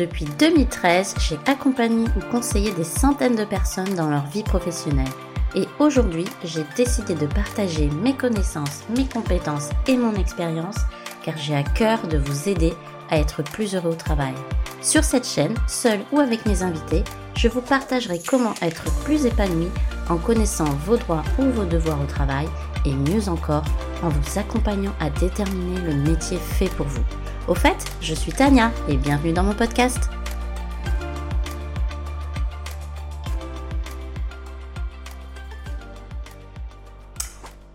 Depuis 2013, j'ai accompagné ou conseillé des centaines de personnes dans leur vie professionnelle. Et aujourd'hui, j'ai décidé de partager mes connaissances, mes compétences et mon expérience car j'ai à cœur de vous aider à être plus heureux au travail. Sur cette chaîne, seul ou avec mes invités, je vous partagerai comment être plus épanoui en connaissant vos droits ou vos devoirs au travail et mieux encore en vous accompagnant à déterminer le métier fait pour vous. Au fait, je suis Tania et bienvenue dans mon podcast.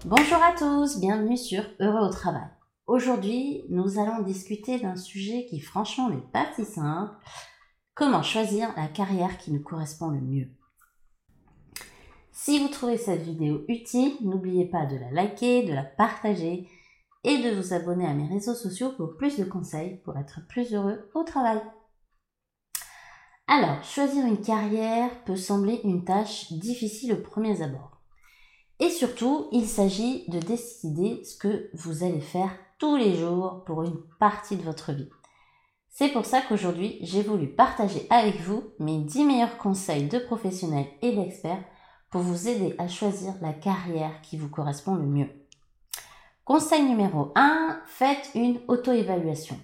Bonjour à tous, bienvenue sur Heureux au travail. Aujourd'hui, nous allons discuter d'un sujet qui franchement n'est pas si simple. Comment choisir la carrière qui nous correspond le mieux? Si vous trouvez cette vidéo utile, n'oubliez pas de la liker, de la partager et de vous abonner à mes réseaux sociaux pour plus de conseils pour être plus heureux au travail. Alors, choisir une carrière peut sembler une tâche difficile au premier abord. Et surtout, il s'agit de décider ce que vous allez faire tous les jours pour une partie de votre vie. C'est pour ça qu'aujourd'hui, j'ai voulu partager avec vous mes 10 meilleurs conseils de professionnels et d'experts pour vous aider à choisir la carrière qui vous correspond le mieux. Conseil numéro 1, faites une auto-évaluation.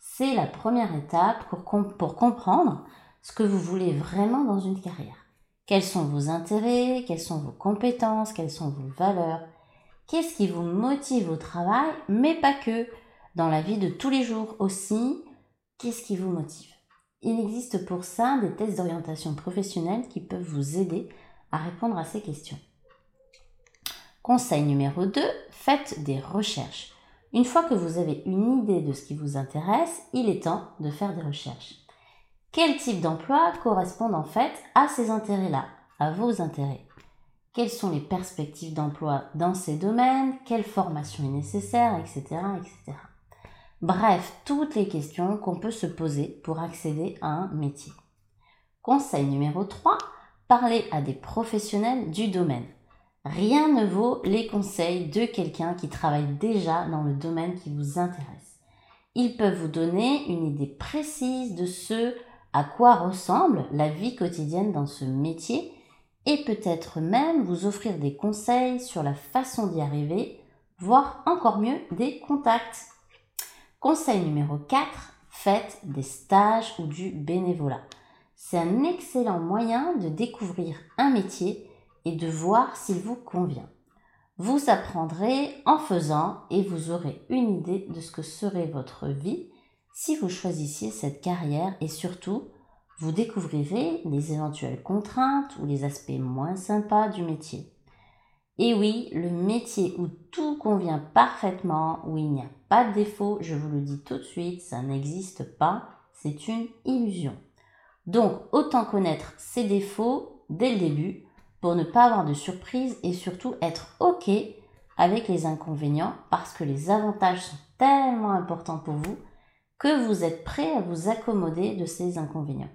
C'est la première étape pour, pour, comprendre ce que vous voulez vraiment dans une carrière. Quels sont vos intérêts, quelles sont vos compétences, quelles sont vos valeurs, qu'est-ce qui vous motive au travail, mais pas que, dans la vie de tous les jours aussi, qu'est-ce qui vous motive? Il existe pour ça des tests d'orientation professionnelle qui peuvent vous aider à répondre à ces questions. Conseil numéro 2, faites des recherches. Une fois que vous avez une idée de ce qui vous intéresse, il est temps de faire des recherches. Quel type d'emploi correspond en fait à ces intérêts-là, à vos intérêts? Quelles sont les perspectives d'emploi dans ces domaines? Quelle formation est nécessaire, etc., etc. Bref, toutes les questions qu'on peut se poser pour accéder à un métier. Conseil numéro 3, parlez à des professionnels du domaine. Rien ne vaut les conseils de quelqu'un qui travaille déjà dans le domaine qui vous intéresse. Ils peuvent vous donner une idée précise de ce à quoi ressemble la vie quotidienne dans ce métier et peut-être même vous offrir des conseils sur la façon d'y arriver, voire encore mieux des contacts. Conseil numéro 4, faites des stages ou du bénévolat. C'est un excellent moyen de découvrir un métier et de voir s'il vous convient. Vous apprendrez en faisant et vous aurez une idée de ce que serait votre vie si vous choisissiez cette carrière et surtout, vous découvrirez les éventuelles contraintes ou les aspects moins sympas du métier. Et oui, le métier où tout convient parfaitement, où il n'y a pas de défaut, je vous le dis tout de suite, ça n'existe pas, c'est une illusion. Donc, autant connaître ses défauts dès le début pour ne pas avoir de surprise et surtout être OK avec les inconvénients parce que les avantages sont tellement importants pour vous que vous êtes prêt à vous accommoder de ces inconvénients.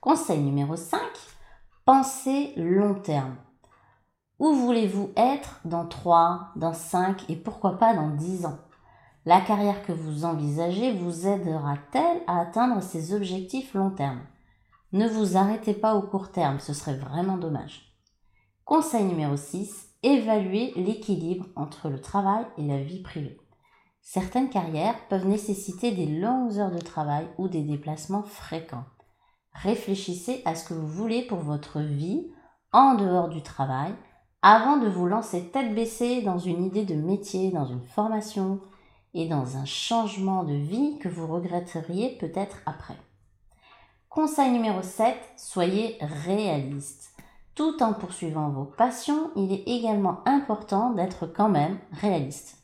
Conseil numéro 5, pensez long terme. Où voulez-vous être dans 3, dans 5 et pourquoi pas dans 10 ans? La carrière que vous envisagez vous aidera-t-elle à atteindre ces objectifs long terme? Ne vous arrêtez pas au court terme, ce serait vraiment dommage. Conseil numéro 6, évaluez l'équilibre entre le travail et la vie privée. Certaines carrières peuvent nécessiter des longues heures de travail ou des déplacements fréquents. Réfléchissez à ce que vous voulez pour votre vie en dehors du travail avant de vous lancer tête baissée dans une idée de métier, dans une formation et dans un changement de vie que vous regretteriez peut-être après. Conseil numéro 7, soyez réaliste. Tout en poursuivant vos passions, il est également important d'être quand même réaliste.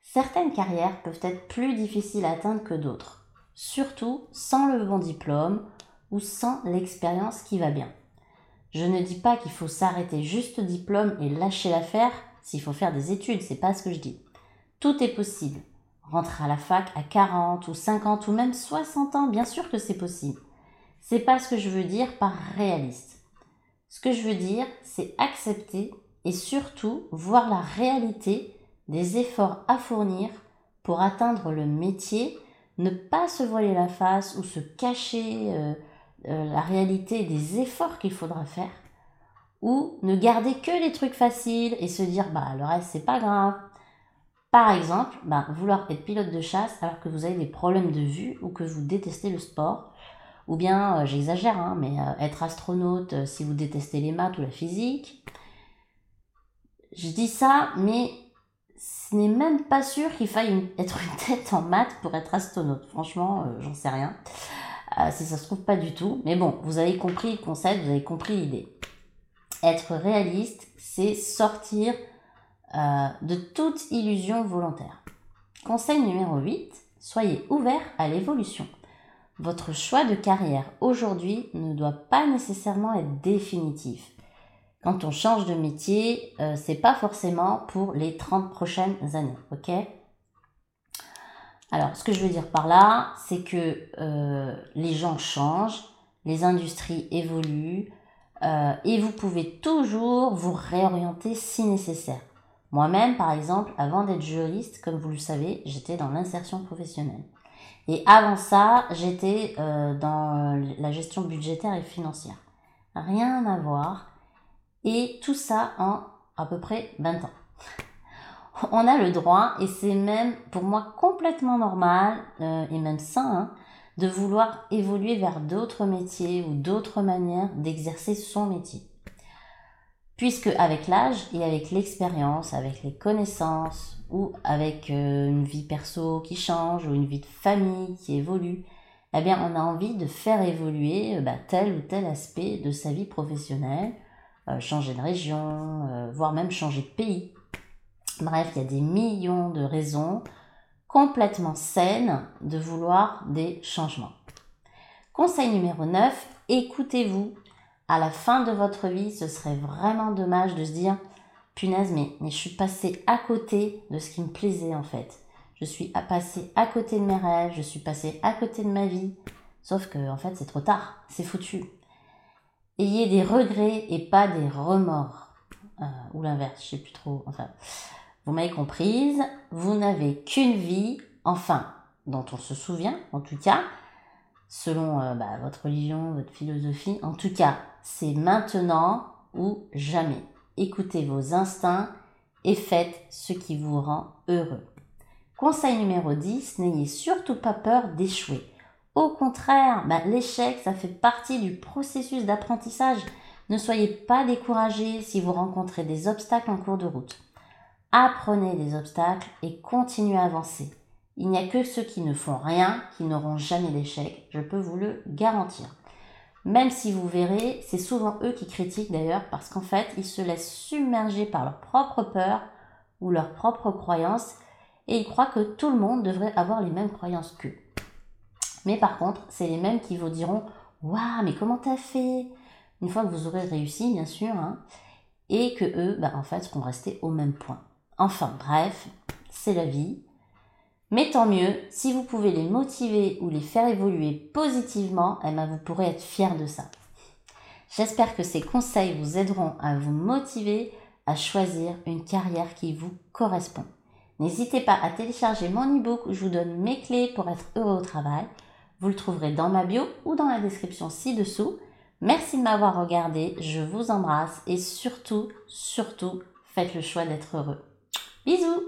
Certaines carrières peuvent être plus difficiles à atteindre que d'autres, surtout sans le bon diplôme ou sans l'expérience qui va bien. Je ne dis pas qu'il faut s'arrêter juste au diplôme et lâcher l'affaire s'il faut faire des études, c'est pas ce que je dis. Tout est possible. Rentrer à la fac à 40 ou 50 ou même 60 ans, bien sûr que c'est possible. C'est pas ce que je veux dire par réaliste. Ce que je veux dire, c'est accepter et surtout voir la réalité des efforts à fournir pour atteindre le métier, ne pas se voiler la face ou se cacher euh, euh, la réalité des efforts qu'il faudra faire, ou ne garder que les trucs faciles et se dire bah le reste c'est pas grave. Par exemple, bah, vouloir être pilote de chasse alors que vous avez des problèmes de vue ou que vous détestez le sport, ou bien, euh, j'exagère, hein, mais être astronaute si vous détestez les maths ou la physique. Je dis ça, mais ce n'est même pas sûr qu'il faille être une tête en maths pour être astronaute. Franchement, euh, j'en sais rien. Euh, si ça se trouve pas du tout. Mais bon, vous avez compris le concept, vous avez compris l'idée. Être réaliste, c'est sortir euh, de toute illusion volontaire. Conseil numéro 8, soyez ouvert à l'évolution. Votre choix de carrière aujourd'hui ne doit pas nécessairement être définitif quand on change de métier, euh, c'est pas forcément pour les 30 prochaines années, ok? Alors, ce que je veux dire par là, c'est que euh, les gens changent, les industries évoluent, euh, et vous pouvez toujours vous réorienter si nécessaire. Moi-même, par exemple, avant d'être juriste, comme vous le savez, j'étais dans l'insertion professionnelle. Et avant ça, j'étais dans la gestion budgétaire et financière. Rien à voir. Et tout ça en à peu près 20 ans. On a le droit, et c'est même pour moi complètement normal euh, et même sain, hein, de vouloir évoluer vers d'autres métiers ou d'autres manières d'exercer son métier. Puisque avec l'âge et avec l'expérience, avec les connaissances ou avec euh, une vie perso qui change ou une vie de famille qui évolue, eh bien on a envie de faire évoluer euh, bah, tel ou tel aspect de sa vie professionnelle euh, changer de région, voire même changer de pays. Bref, il y a des millions de raisons complètement saines de vouloir des changements. Conseil numéro 9, écoutez-vous. À la fin de votre vie, ce serait vraiment dommage de se dire punaise, mais, mais je suis passé à côté de ce qui me plaisait en fait. Je suis passé à côté de mes rêves, je suis passé à côté de ma vie. Sauf que en fait, c'est trop tard, c'est foutu. Ayez des regrets et pas des remords. Euh, ou l'inverse, je sais plus trop. Enfin, vous m'avez comprise. Vous n'avez qu'une vie, enfin, dont on se souvient, en tout cas, selon euh, bah, votre religion, votre philosophie. En tout cas, c'est maintenant ou jamais. Écoutez vos instincts et faites ce qui vous rend heureux. Conseil numéro 10, n'ayez surtout pas peur d'échouer. Au contraire, bah, l'échec, ça fait partie du processus d'apprentissage. Ne soyez pas découragés si vous rencontrez des obstacles en cours de route. Apprenez des obstacles et continuez à avancer. Il n'y a que ceux qui ne font rien qui n'auront jamais d'échec, je peux vous le garantir. Même si vous verrez, c'est souvent eux qui critiquent d'ailleurs parce qu'en fait, ils se laissent submerger par leur propre peur ou leurs propres croyances et ils croient que tout le monde devrait avoir les mêmes croyances qu'eux. Mais par contre, c'est les mêmes qui vous diront Waouh, mais comment t'as fait? Une fois que vous aurez réussi, bien sûr, hein, et que eux, bah, en fait, seront restés au même point. Enfin, bref, c'est la vie. Mais tant mieux, si vous pouvez les motiver ou les faire évoluer positivement, eh ben, vous pourrez être fier de ça. J'espère que ces conseils vous aideront à vous motiver à choisir une carrière qui vous correspond. N'hésitez pas à télécharger mon e-book où je vous donne mes clés pour être heureux au travail. Vous le trouverez dans ma bio ou dans la description ci-dessous. Merci de m'avoir regardé, je vous embrasse et surtout, surtout, faites le choix d'être heureux. Bisous